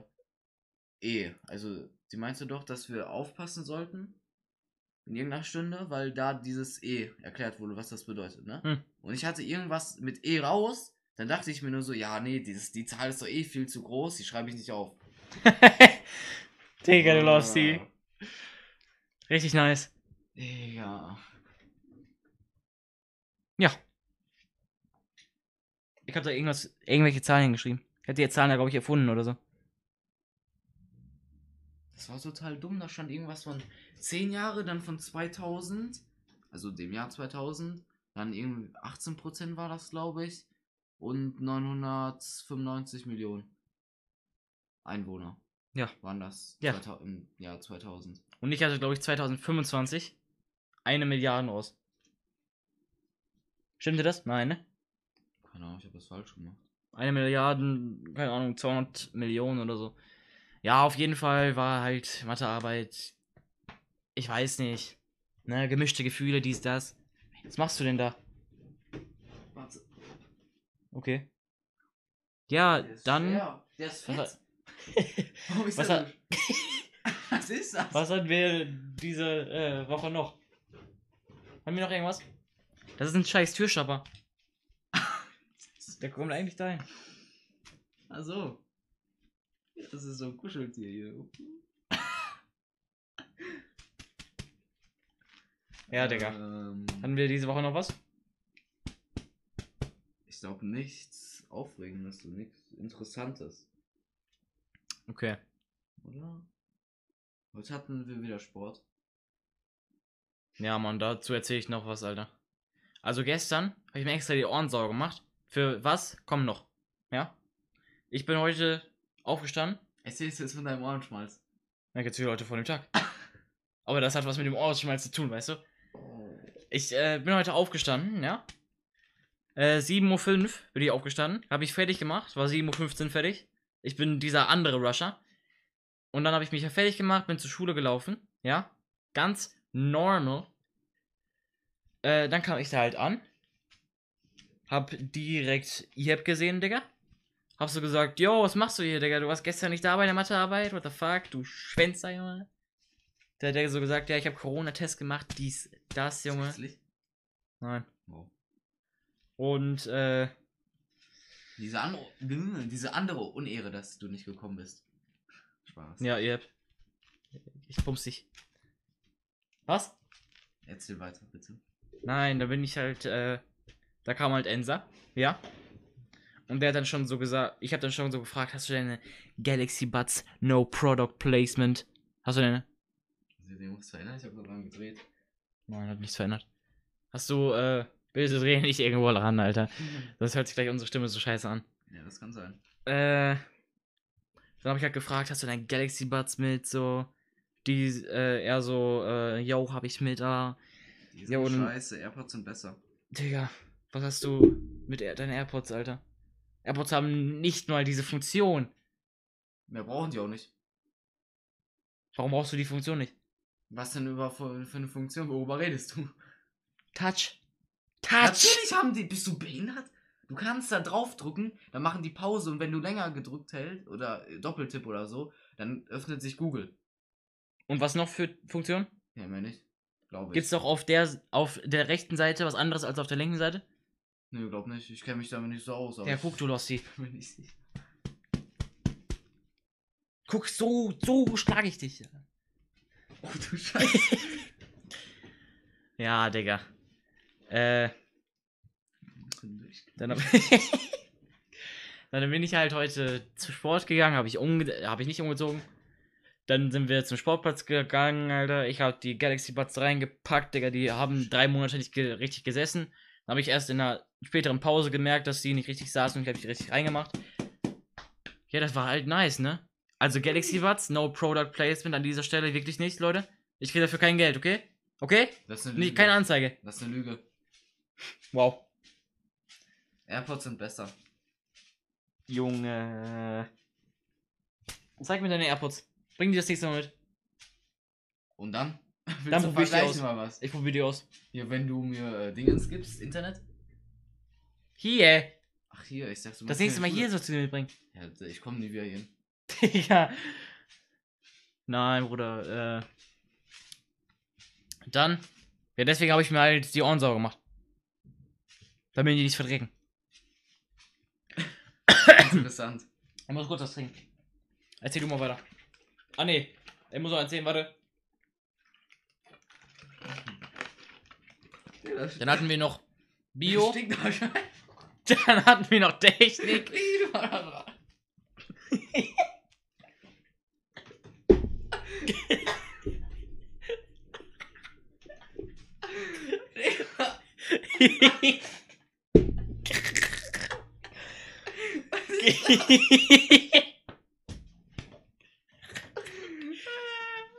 E. Also, die meinte doch, dass wir aufpassen sollten in irgendeiner Stunde, weil da dieses E erklärt wurde, was das bedeutet, ne? Hm. Und ich hatte irgendwas mit E raus, dann dachte ich mir nur so, ja, nee, dieses, die Zahl ist doch eh viel zu groß, die schreibe ich nicht auf. [LAUGHS] Digga, du Losty. Richtig nice. Digga. Ja. Ich hab da irgendwas, irgendwelche Zahlen hingeschrieben. Ich hätte die Zahlen ja, glaube ich, erfunden oder so. Das war total dumm. Da stand irgendwas von 10 Jahre, dann von 2000. Also dem Jahr 2000. Dann irgendwie 18% war das, glaube ich. Und 995 Millionen Einwohner Ja. waren das Ja. 2000 im Jahr 2000. Und ich hatte, glaube ich, 2025 eine Milliarde aus. Stimmte das? Nein, ne? Keine Ahnung, ich habe das falsch gemacht. Eine Milliarde, keine Ahnung, 200 Millionen oder so. Ja, auf jeden Fall war halt Mathearbeit, ich weiß nicht, ne, gemischte Gefühle, dies, das. Was machst du denn da? Warte. Okay. Ja, dann, schwer. Der ist Was. [LAUGHS] Warum ist was der hat- so- [LAUGHS] Was ist das? was hatten wir diese äh, Woche noch? Haben wir noch irgendwas? Das ist ein scheiß Türstopper. [LAUGHS] Der kommt eigentlich dahin. Also. Das ist so ein Kuscheltier hier. Ja, Digga. Ähm, Hatten wir diese Woche noch was? ich glaube nichts Aufregendes, nichts Interessantes, Okay. oder? Heute hatten wir wieder Sport. Ja, Mann, dazu erzähle ich noch was, Alter. Also gestern habe ich mir extra die Ohren sauber gemacht. Für was? Komm noch. Ja? Ich bin heute aufgestanden. Erzählst du jetzt von deinem Ohrenschmalz? Dann geht's wieder heute vor dem Tag. [LAUGHS] Aber das hat was mit dem Ohrenschmalz zu tun, weißt du? Oh. Ich äh, bin heute aufgestanden, ja? Äh, 7.05 Uhr bin ich aufgestanden. Habe ich fertig gemacht. War 7.15 Uhr fertig. Ich bin dieser andere Rusher. Und dann habe ich mich ja fertig gemacht, bin zur Schule gelaufen. Ja? Ganz normal. Äh, dann kam ich da halt an. Hab direkt Jeb gesehen, Digga. Hab so gesagt, yo, was machst du hier, Digga? Du warst gestern nicht da bei der Mathearbeit? What the fuck? Du Schwänzer, Junge. Der hat Digga so gesagt, ja, ich habe Corona-Test gemacht, dies, das, Junge. Nein. Wow. Und, äh, Diese, an diese andere Unehre, dass du nicht gekommen bist. Spaß. ja, Jeb. Ich pumps dich. Was? Erzähl weiter, bitte. Nein, da bin ich halt, äh, da kam halt Ensa, ja. Und der hat dann schon so gesagt, ich habe dann schon so gefragt, hast du deine Galaxy Buds No Product Placement? Hast du deine? Den was verändert? Ich hab so dran gedreht. Nein, hat nichts verändert. Hast du, äh, bitte dreh nicht irgendwo ran, Alter. Das hört sich gleich unsere Stimme so scheiße an. Ja, das kann sein. Äh, dann habe ich halt gefragt, hast du deine Galaxy Buds mit, so, die, äh, eher so, äh, yo, hab ich mit, ah. Die sind und- scheiße, AirPods sind besser. Digga, was hast du mit Air- deinen AirPods, Alter? AirPods haben nicht mal diese Funktion. Mehr brauchen die auch nicht. Warum brauchst du die Funktion nicht? Was denn über für, für eine Funktion? Worüber redest du? Touch. Touch. Natürlich haben die. Bist du behindert? Du kannst da draufdrücken, dann machen die Pause und wenn du länger gedrückt hältst oder äh, Doppeltipp oder so, dann öffnet sich Google. Und was noch für Funktion? Ja, mehr nicht. Glaube ich. Gibt's doch auf der, auf der rechten Seite was anderes als auf der linken Seite? Nö, glaub nicht. Ich kenne mich damit nicht so aus. Ja, guck, du [LAUGHS] sicher. Guck, so, so schlage ich dich. Oh du Scheiße. [LAUGHS] Ja, Digga. Äh, dann, [LAUGHS] dann bin ich halt heute zum Sport gegangen, habe ich, umge hab ich nicht umgezogen. Dann sind wir zum Sportplatz gegangen, Alter. Ich habe die Galaxy Buds reingepackt, Digga. Die haben drei Monate nicht ge richtig gesessen. Dann habe ich erst in einer späteren Pause gemerkt, dass die nicht richtig saßen und ich habe die richtig reingemacht. Ja, das war halt nice, ne? Also Galaxy Buds, no Product Placement an dieser Stelle, wirklich nicht, Leute. Ich kriege dafür kein Geld, okay? Okay? Das ist eine Nee, Lüge. keine Anzeige. Das ist eine Lüge. Wow. AirPods sind besser. Junge. Zeig mir deine AirPods. Bring die das nächste Mal mit. Und dann? [LAUGHS] Willst Dann probier ich die aus. mal was? Ich probiere die aus. Hier, wenn du mir äh, Dingens gibst, Internet? Hier. Ach hier, ich sag's du Das nächste Mal hier sollst du mir mitbringen. Ja, ich komme nie wieder hin. Digga. Nein, Bruder. Äh. Dann. Ja, deswegen habe ich mir halt die Ohren sauber gemacht. Damit die nicht verdrecken. Interessant. [CLEARS THROAT] Ich muss kurz was trinken. Erzähl du mal weiter. Ah, nee. ich muss noch erzählen, warte. Dann hatten wir noch Bio. Stinkt Scheiße. [LAUGHS] Dann hatten wir noch Technik. [LAUGHS]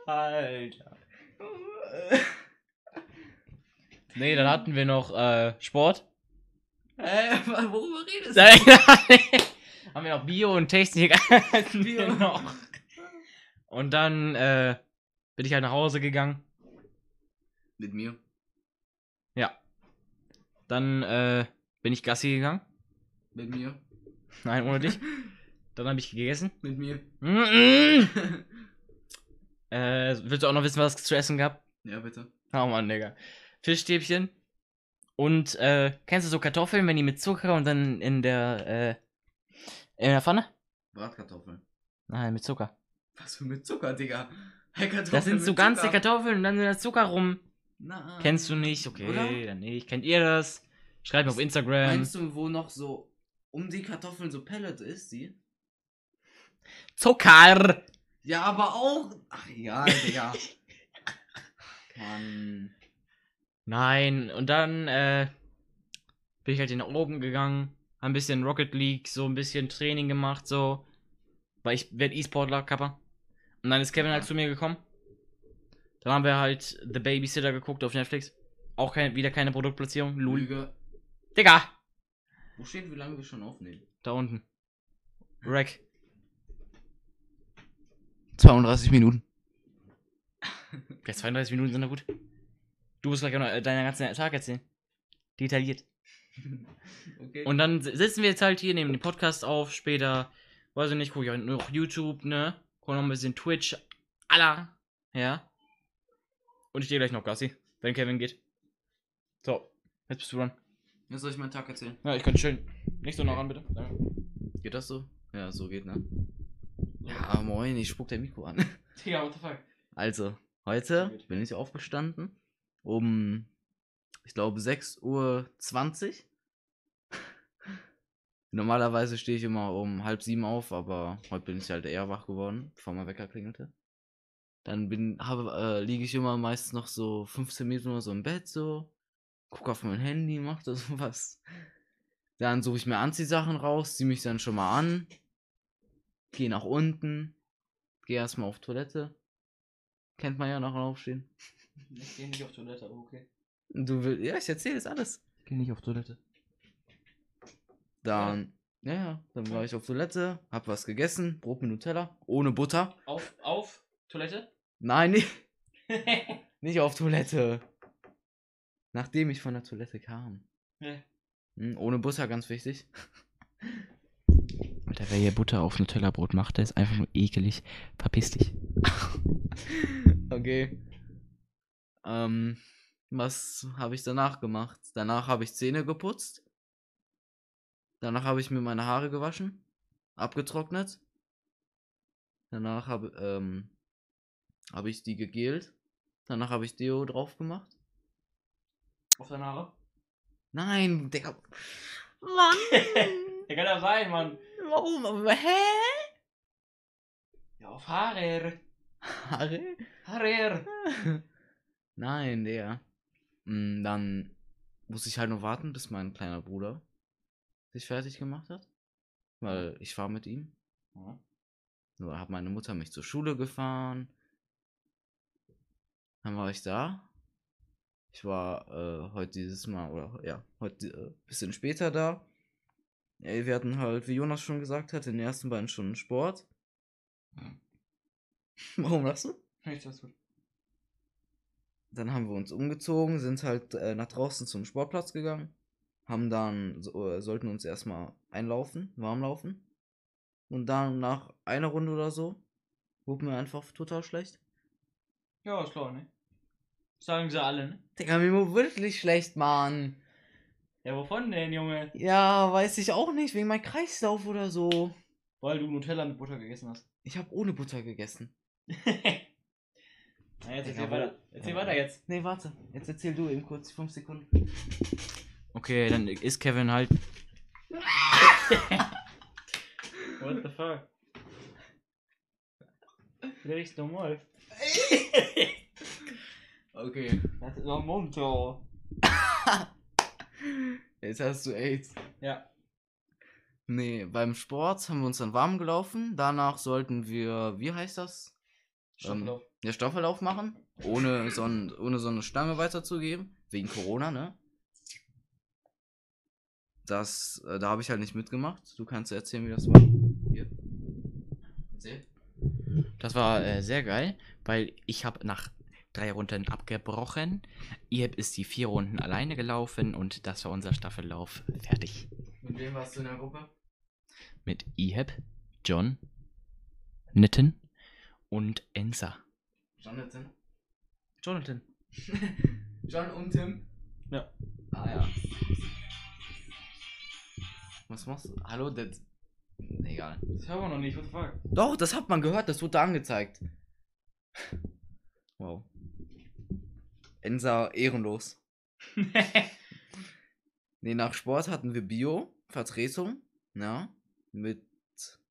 Alter. Nee, dann hatten wir noch äh, Sport. Äh, [LAUGHS] worüber redest du? haben wir noch Bio und Technik [LAUGHS] Bio. [LAUGHS] noch. Und dann äh, bin ich halt nach Hause gegangen. Mit mir. Ja. Dann äh, bin ich Gassi gegangen. Mit mir. Nein, ohne dich. Dann habe ich gegessen. Mit mir. Mm-mm. äh, willst du auch noch wissen, was es zu essen gab? ja, bitte. Oh Mann, Digga. Fischstäbchen. Und, äh, kennst du so Kartoffeln, wenn die mit Zucker und dann in der, äh, in der Pfanne? Bratkartoffeln. Nein, mit Zucker. Was für mit Zucker, Digga? Hey, Kartoffeln Das sind so ganze Zucker. Kartoffeln und dann ist da Zucker rum. Nein. Kennst du nicht? Okay, Oder? dann nicht. Kennt ihr das? Schreibt mir auf Instagram. Meinst du, wo noch so um die Kartoffeln so Pellet ist, die? Zucker! Ja, aber auch. Ach ja, Digga. [LAUGHS] Mann. Nein, und dann, äh, bin ich halt in den oben gegangen, hab ein bisschen Rocket League, so ein bisschen Training gemacht, so. Weil ich werde E-Sportler, Kappa. Und dann ist Kevin halt zu mir gekommen. Dann haben wir halt The Babysitter geguckt auf Netflix. Auch kein, wieder keine Produktplatzierung. Lul. Lüge. Digga! Wo steht, wie lange wir schon aufnehmen? Da unten. Rack. 32 Minuten. Ja, 32 Minuten sind doch gut. Du musst gleich auch noch äh, deinen ganzen Tag erzählen. Detailliert. [LAUGHS] okay. Und dann si- sitzen wir jetzt halt hier, nehmen den Podcast auf, später, weiß ich nicht, gucke ich auch noch YouTube, ne? Guck noch ein bisschen Twitch. Alla. Ja. Und ich gehe gleich noch Gassi, wenn Kevin geht. So, jetzt bist du dran. Jetzt soll ich meinen Tag erzählen. Ja, ich könnte chillen. Nicht so nah ran, bitte. Danke. Geht das so? Ja, so geht, ne? Ja, moin, ich spuck der Mikro an. [LAUGHS] Digga, what the fuck? Also, heute bin ich aufgestanden. Um, ich glaube, 6.20 Uhr. Normalerweise stehe ich immer um halb sieben auf, aber heute bin ich halt eher wach geworden, bevor mein Wecker klingelte. Dann bin, habe, äh, liege ich immer meist noch so 15 Minuten oder so im Bett so, gucke auf mein Handy, mach da [LAUGHS] sowas. Dann suche ich mir Anziehsachen raus, ziehe mich dann schon mal an, gehe nach unten, gehe erstmal auf Toilette. Kennt man ja nach dem Aufstehen. Ich gehe nicht auf Toilette, okay. Du willst, ja, ich erzähle jetzt alles. Ich gehe nicht auf Toilette. Dann, ja, ja, dann war ich auf Toilette, hab was gegessen, Brot mit Nutella, ohne Butter. Auf, auf Toilette? Nein, nicht, [LAUGHS] nicht auf Toilette. Nachdem ich von der Toilette kam. Ja. Hm, ohne Butter, ganz wichtig. Alter, wer hier Butter auf Nutella-Brot macht, der ist einfach nur ekelig. Verpiss dich. [LAUGHS] okay. Ähm, was habe ich danach gemacht? Danach habe ich Zähne geputzt. Danach habe ich mir meine Haare gewaschen, abgetrocknet. Danach habe ähm, habe ich die gegelt. Danach habe ich Deo drauf gemacht. Auf deine Haare? Nein, Digga. [LAUGHS] Mann. Der kann ja sein, Mann. Warum? Hä? Ja, auf Haare. Haare? Haare. [LAUGHS] Nein, der. Mm, Dann muss ich halt noch warten, bis mein kleiner Bruder sich fertig gemacht hat. Weil ich war mit ihm. Ja. Nur hat meine Mutter mich zur Schule gefahren. Dann war ich da. Ich war äh, heute dieses Mal, oder ja, heute äh, bisschen später da. Ey, wir hatten halt, wie Jonas schon gesagt hat, in den ersten beiden Stunden Sport. [LAUGHS] Warum lachst du? Nichts, alles gut. Dann haben wir uns umgezogen, sind halt äh, nach draußen zum Sportplatz gegangen, haben dann, so, äh, sollten uns erstmal einlaufen, warm laufen. Und dann nach einer Runde oder so, wurde mir einfach total schlecht. Ja, ist klar, ne? Sagen sie alle, ne? Digga, mir wurde wirklich schlecht, Mann. Ja, wovon denn, Junge? Ja, weiß ich auch nicht, wegen meinem Kreislauf oder so. Weil du Nutella mit Butter gegessen hast. Ich habe ohne Butter gegessen. [LAUGHS] jetzt erzähl weiter. Erzähl weiter jetzt. Nee, warte. Jetzt erzähl du eben kurz 5 Sekunden. Okay, dann ist Kevin halt. What the fuck? Der riecht normal. Okay. Das ist noch Mundtor. Jetzt hast du AIDS. Ja. Nee, beim Sport haben wir uns dann warm gelaufen. Danach sollten wir, wie heißt das? Staffellauf. Ähm, ja, Staffellauf machen. Ohne so, ein, ohne so eine Stange weiterzugeben. Wegen Corona, ne? Das, äh, da habe ich halt nicht mitgemacht. Du kannst erzählen, wie das war. Hier. Erzähl. Das war äh, sehr geil, weil ich habe nach drei Runden abgebrochen. Iheb ist die vier Runden alleine gelaufen und das war unser Staffellauf fertig. Mit wem warst du in der Gruppe? Mit Iheb, John, Nitten und Ensa. Jonathan. Jonathan. [LAUGHS] John und Tim? Ja. Ah ja. Was machst du? Hallo, das. Egal. Das hören wir noch nicht, what the fuck? Doch, das hat man gehört, das wurde angezeigt. Wow. Ensa ehrenlos. [LAUGHS] Nee, nach Sport hatten wir Bio, Vertretung, ja, mit,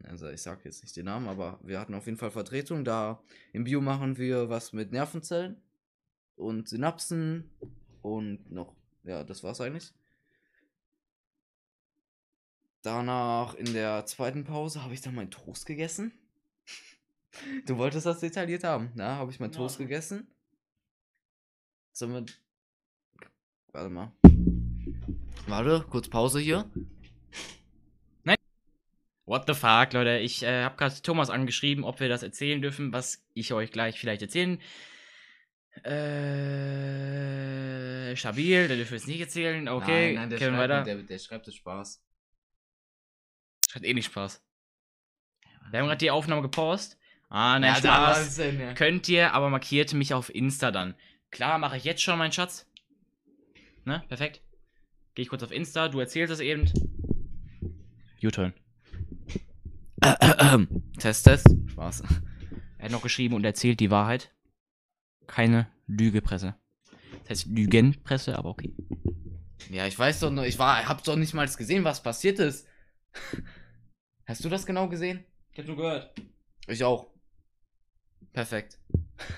also ich sag jetzt nicht den Namen, aber wir hatten auf jeden Fall Vertretung. Da im Bio machen wir was mit Nervenzellen und Synapsen und noch, ja, das war's eigentlich. Danach in der zweiten Pause habe ich dann meinen Toast gegessen. [LAUGHS] Du wolltest das detailliert haben, na? Habe ich meinen Ja. Toast gegessen. Sollen wir. Warte mal. Warte, kurz Pause hier. What the fuck, Leute? Ich äh, habe gerade Thomas angeschrieben, ob wir das erzählen dürfen, was ich euch gleich vielleicht erzählen. Äh, stabil, der dürfen wir es nicht erzählen. Okay, Nein, nein, der schreibt, weiter. Der, der schreibt es Spaß. Hat eh nicht Spaß. Wir haben gerade die Aufnahme gepaust. Ah, nein, Ja, Spaß. denn, ja. Könnt ihr, aber markiert mich auf Insta dann. Klar, mache ich jetzt schon, mein Schatz. Ne, perfekt. Gehe ich kurz auf Insta, du erzählst es eben. U-Turn. Test, Test. Spaß. Er hat noch geschrieben und erzählt die Wahrheit. Keine Lügepresse. Das heißt Lügenpresse, aber okay. Ja, ich weiß doch noch, ich war, hab doch nicht mal gesehen, was passiert ist. [LAUGHS] Hast du das genau gesehen? Ich hab nur gehört. Ich auch. Perfekt. [LAUGHS]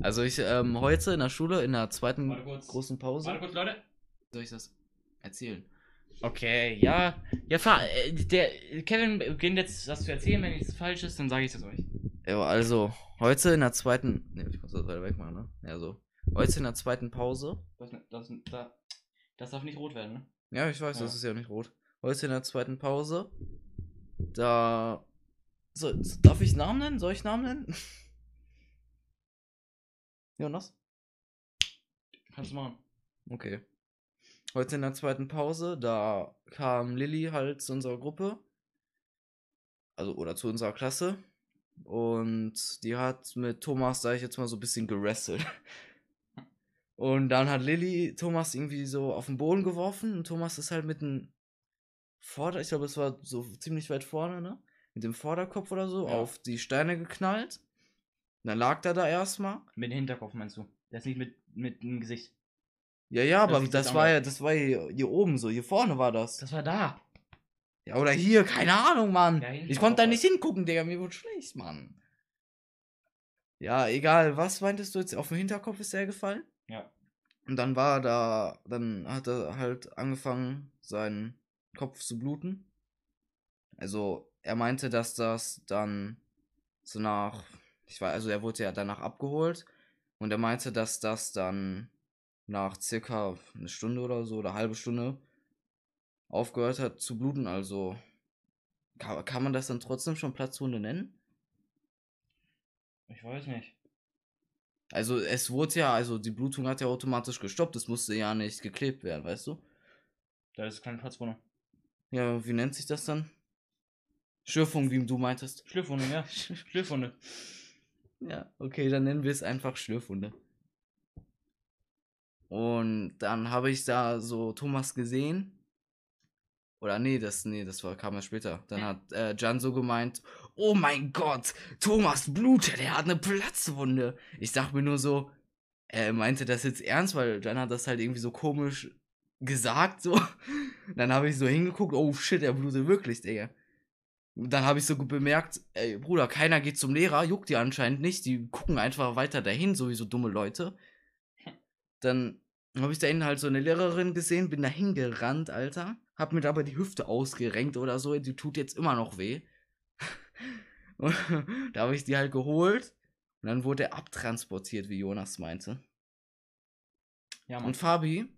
Also ich, ähm, heute in der Schule, in der zweiten Warte kurz. großen Pause. kurz, Leute. Soll ich das erzählen? Okay, ja. Ja, fahr, äh, der Kevin beginnt jetzt das zu erzählen. Wenn es falsch ist, dann sage ich es euch. Ja, also, heute in der zweiten. Ne, ich muss das weiter wegmachen, ne? Ja, so. Heute in der zweiten Pause. Das, das, das, das darf nicht rot werden, ne? Ja, ich weiß, das Ja. ist ja nicht rot. Heute in der zweiten Pause. Da. So, darf ich Namen nennen? Soll ich Namen nennen? [LAUGHS] Jonas? Kannst du machen. Okay. Heute in der zweiten Pause, da kam Lilly halt zu unserer Gruppe. Also, oder zu unserer Klasse. Und die hat mit Thomas, sag ich jetzt mal, so ein bisschen gerasselt. [LAUGHS] Und dann hat Lilly Thomas irgendwie so auf den Boden geworfen und Thomas ist halt mit dem Vorder-, ich glaube, es war so ziemlich weit vorne, ne? Mit dem Vorderkopf oder so Ja. auf die Steine geknallt. Und dann lag er da erstmal. Mit dem Hinterkopf meinst du? Der ist nicht mit, mit dem Gesicht. Ja, ja, aber das, jetzt war ja, das war hier, hier oben so, hier vorne war das. Das war da. Ja, oder hier, keine Ahnung, Mann. Ja, ich konnte da nicht hingucken, Digga, mir wurde schlecht, Mann. Ja, egal, was meintest du jetzt? Auf dem Hinterkopf ist der gefallen? Ja. Und dann war da, dann hat er halt angefangen, seinen Kopf zu bluten. Also, er meinte, dass das dann so nach, ich weiß, also er wurde ja danach abgeholt und er meinte, dass das dann nach circa eine Stunde oder so oder halbe Stunde aufgehört hat zu bluten. Also, kann, kann man das dann trotzdem schon Platzwunde nennen? Ich weiß nicht. Also, es wurde ja, also die Blutung hat ja automatisch gestoppt, es musste ja nicht geklebt werden, weißt du? Da ist keine Platzwunde. Ja, wie nennt sich das dann? Schürfung, wie du meintest. Schlürfwunde, ja. [LAUGHS] Schlürfwunde. Ja, okay, dann nennen wir es einfach Schlürfwunde. Und dann habe ich da so Thomas gesehen. Oder nee, das, nee, das war, kam ja später. Dann hat äh, Jan so gemeint, oh mein Gott, Thomas blutet, er hat eine Platzwunde. Ich dachte mir nur so, er meinte das jetzt ernst, weil dann hat das halt irgendwie so komisch gesagt, so. [LAUGHS] Dann habe ich so hingeguckt, oh shit, er blutet wirklich, Digga. Dann habe ich so bemerkt, ey, Bruder, keiner geht zum Lehrer, juckt die anscheinend nicht, die gucken einfach weiter dahin, sowieso dumme Leute. Dann habe ich da innen halt so eine Lehrerin gesehen, bin da hingerannt, Alter. Hab mir dabei die Hüfte ausgerenkt oder so, die tut jetzt immer noch weh. [LAUGHS] Und da habe ich die halt geholt und dann wurde er abtransportiert, wie Jonas meinte. Ja, Und Fabi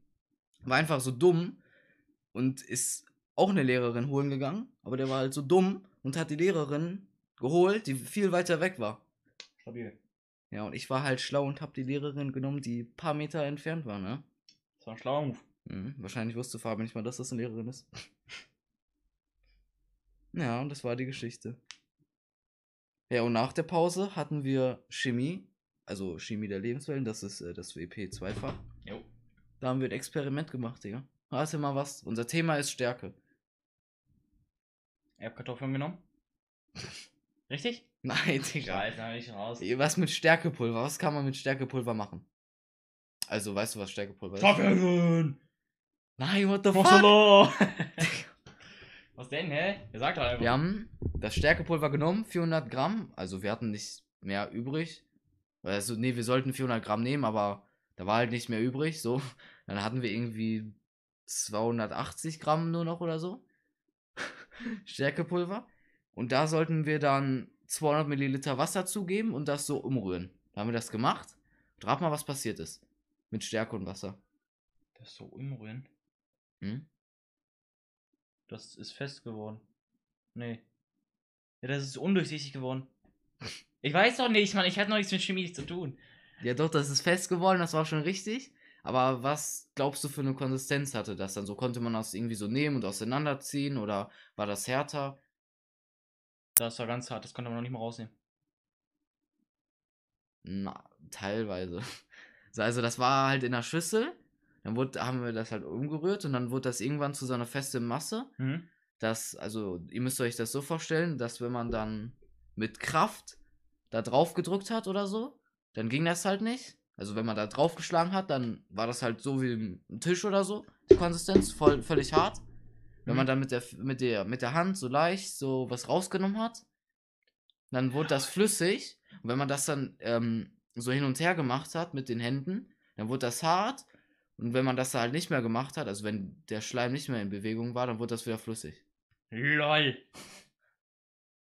war einfach so dumm und ist auch eine Lehrerin holen gegangen, aber der war halt so dumm und hat die Lehrerin geholt, die viel weiter weg war. Stabil. Ja, und ich war halt schlau und hab die Lehrerin genommen, die ein paar Meter entfernt war, ne? Das war ein schlauer Move. Mhm. Wahrscheinlich wusste Fabi nicht mal, dass das eine Lehrerin ist. [LAUGHS] ja, und das war die Geschichte. Ja, und nach der Pause hatten wir Chemie, also Chemie der Lebenswellen, das ist äh, das WP2-Fach. Jo. Da haben wir ein Experiment gemacht, Digga. Warte mal was. Unser Thema ist Stärke. Ich hab Kartoffeln genommen. [LAUGHS] Richtig? Nein, Digga. Scheiße, hab ich raus. Was mit Stärkepulver? Was kann man mit Stärkepulver machen? Also, weißt du, was Stärkepulver ist? Kartoffeln! Nein, what the fuck? [LAUGHS] Was denn, hä? Ihr sagt doch einfach. Wir haben das Stärkepulver genommen, 400 Gramm. Also, wir hatten nicht mehr übrig. Also, nee, wir sollten 400 Gramm nehmen, aber da war halt nicht mehr übrig. So, dann hatten wir irgendwie 280 Gramm nur noch oder so. [LAUGHS] Stärkepulver. Und da sollten wir dann 200 Milliliter Wasser zugeben und das so umrühren. Da haben wir das gemacht. Und rat mal, was passiert ist. Mit Stärke und Wasser. Das so umrühren. Hm? Das ist fest geworden. Nee. Ja, das ist undurchsichtig geworden. Ich weiß doch nicht, Mann. Ich hatte noch nichts mit Chemie zu tun. Ja, doch, das ist fest geworden, das war schon richtig. Aber was glaubst du für eine Konsistenz hatte das dann? So konnte man das irgendwie so nehmen und auseinanderziehen oder war das härter? Das war ganz hart. Das konnte man noch nicht mal rausnehmen. Na, teilweise. [LAUGHS] So, Also das war halt in der Schüssel. Dann wurde, haben wir das halt umgerührt und dann wurde das irgendwann zu so einer festen Masse. Mhm. Das, also, ihr müsst euch das so vorstellen, dass wenn man dann mit Kraft da drauf gedrückt hat oder so, dann ging das halt nicht. Also wenn man da drauf geschlagen hat, dann war das halt so wie ein Tisch oder so, die Konsistenz, voll, völlig hart. Wenn Mhm. man dann mit der, mit, der, mit der Hand so leicht so was rausgenommen hat, dann wurde das flüssig. Und wenn man das dann ähm, so hin und her gemacht hat mit den Händen, dann wurde das hart. Und wenn man das halt nicht mehr gemacht hat, also wenn der Schleim nicht mehr in Bewegung war, dann wurde das wieder flüssig. LOL.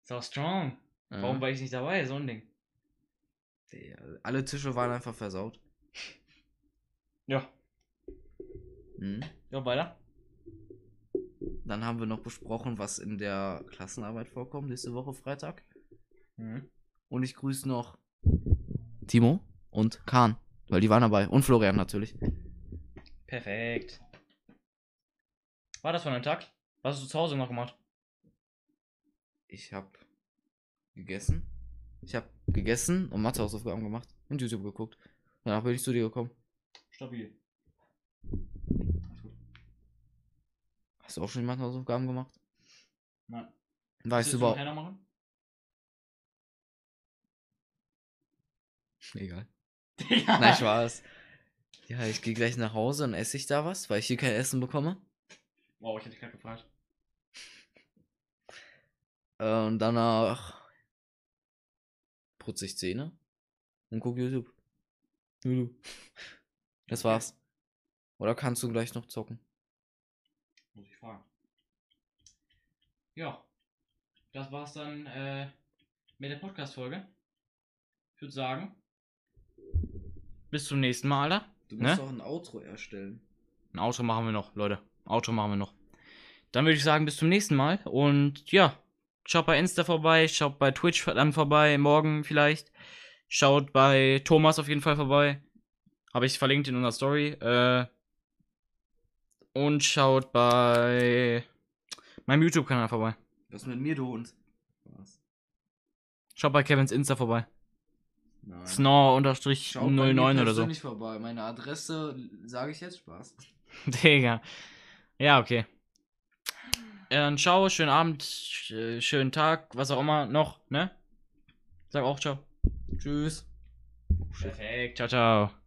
So strong. Ja. Warum war ich nicht dabei? So ein Ding. Alle Tische waren einfach versaut. Ja. Mhm. Ja, weiter. Dann haben wir noch besprochen, was in der Klassenarbeit vorkommt, nächste Woche Freitag. Mhm. Und ich grüße noch Timo und Kahn, weil die waren dabei. Und Florian natürlich. Perfekt. War das von einem Tag? Was hast du zu Hause noch gemacht? Ich habe gegessen. Ich habe gegessen und Mathehausaufgaben gemacht und YouTube geguckt. Danach bin ich zu dir gekommen. Stabil. Hast du auch schon die Mathehausaufgaben gemacht? Nein. Weißt du überhaupt? machen? [LAUGHS] Egal. Digga. Nein, Spaß. Ja, ich gehe gleich nach Hause und esse ich da was, weil ich hier kein Essen bekomme. Wow, ich hätte dich gerade gefragt. Äh, und danach putze ich Zähne und gucke YouTube. YouTube. Das war's. Oder kannst du gleich noch zocken? Muss ich fragen. Ja. Das war's dann äh, mit der Podcast-Folge. Ich würde sagen. Bis zum nächsten Mal, Alter. Du musst Ne? auch ein Outro erstellen. Ein Auto machen wir noch, Leute. Auto machen wir noch. Dann würde ich sagen, bis zum nächsten Mal. Und ja, schaut bei Insta vorbei, schaut bei Twitch dann vorbei, morgen vielleicht. Schaut bei Thomas auf jeden Fall vorbei. Habe ich verlinkt in unserer Story. Äh, und schaut bei meinem YouTube-Kanal vorbei. Was mit mir, du Hund? Was? Schaut bei Kevins Insta vorbei. Nein. Snore-09 bei mir oder so. persönlich vorbei. Meine Adresse sage ich jetzt Spaß. [LAUGHS] Digga. Ja, okay. Ja, dann ciao, schönen Abend, äh, schönen Tag, was auch immer noch, ne? Sag auch ciao. Tschüss. Perfekt, ciao, ciao.